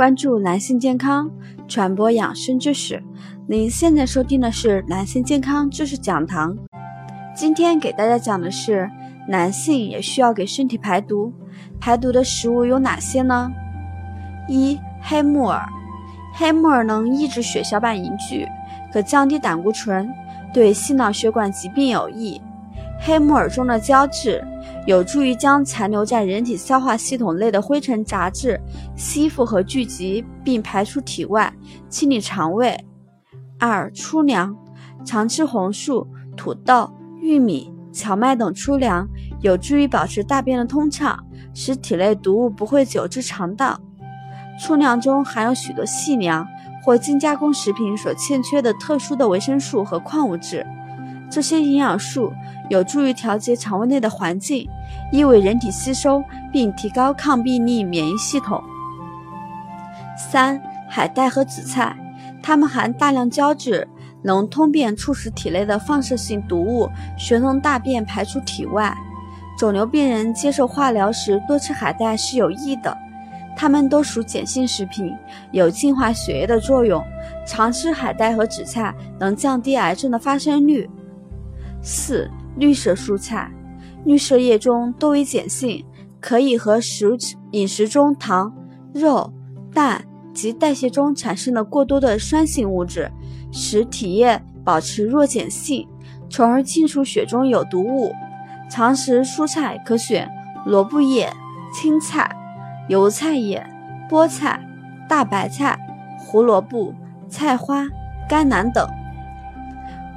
关注男性健康，传播养生知识。您现在收听的是男性健康知识讲堂。今天给大家讲的是，男性也需要给身体排毒。排毒的食物有哪些呢？一、黑木耳。黑木耳能抑制血小板凝聚，可降低胆固醇，对心脑血管疾病有益。黑木耳中的胶质。有助于将残留在人体消化系统内的灰尘杂质吸附和聚集，并排出体外，清理肠胃。二、粗粮，常吃红薯、土豆、玉米、荞麦等粗粮，有助于保持大便的通畅，使体内毒物不会久滞肠道。粗粮中含有许多细粮或精加工食品所欠缺的特殊的维生素和矿物质。这些营养素有助于调节肠胃内的环境，易为人体吸收，并提高抗病力免疫系统。三、海带和紫菜，它们含大量胶质，能通便促使体内的放射性毒物循从大便排出体外。肿瘤病人接受化疗时多吃海带是有益的，它们都属碱性食品，有净化血液的作用。常吃海带和紫菜能降低癌症的发生率。四、绿色蔬菜，绿色叶中多为碱性，可以和食饮食中糖、肉、蛋及代谢中产生的过多的酸性物质，使体液保持弱碱性，从而清除血中有毒物。常食蔬菜可选萝卜叶、青菜、油菜叶、菠菜、大白菜、胡萝卜、菜花、甘蓝等。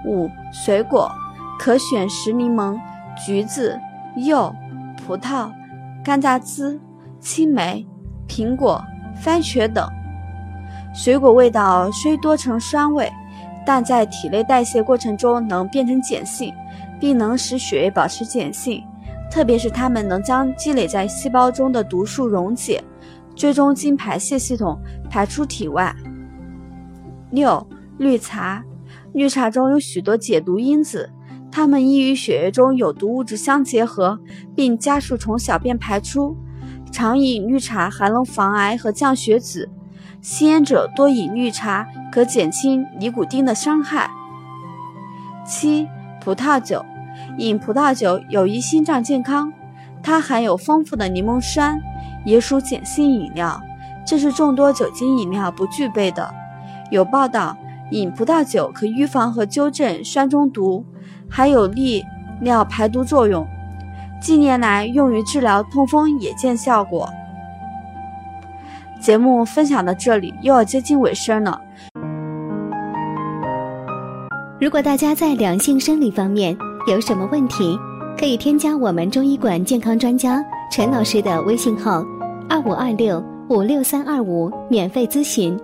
五、水果。可选食柠檬、橘子、柚、葡萄、甘蔗汁、青梅、苹果、番茄等。水果味道虽多呈酸味，但在体内代谢过程中能变成碱性，并能使血液保持碱性。特别是它们能将积累在细胞中的毒素溶解，最终经排泄系统排出体外。六、绿茶，绿茶中有许多解毒因子。它们易与血液中有毒物质相结合，并加速从小便排出。常饮绿茶还能防癌和降血脂。吸烟者多饮绿茶，可减轻尼古丁的伤害。七、葡萄酒，饮葡萄酒有益心脏健康。它含有丰富的柠檬酸，也属碱性饮料，这是众多酒精饮料不具备的。有报道，饮葡萄酒可预防和纠正酸中毒。还有利尿排毒作用，近年来用于治疗痛风也见效果。节目分享到这里，又要接近尾声了。如果大家在两性生理方面有什么问题，可以添加我们中医馆健康专家陈老师的微信号：二五二六五六三二五，免费咨询。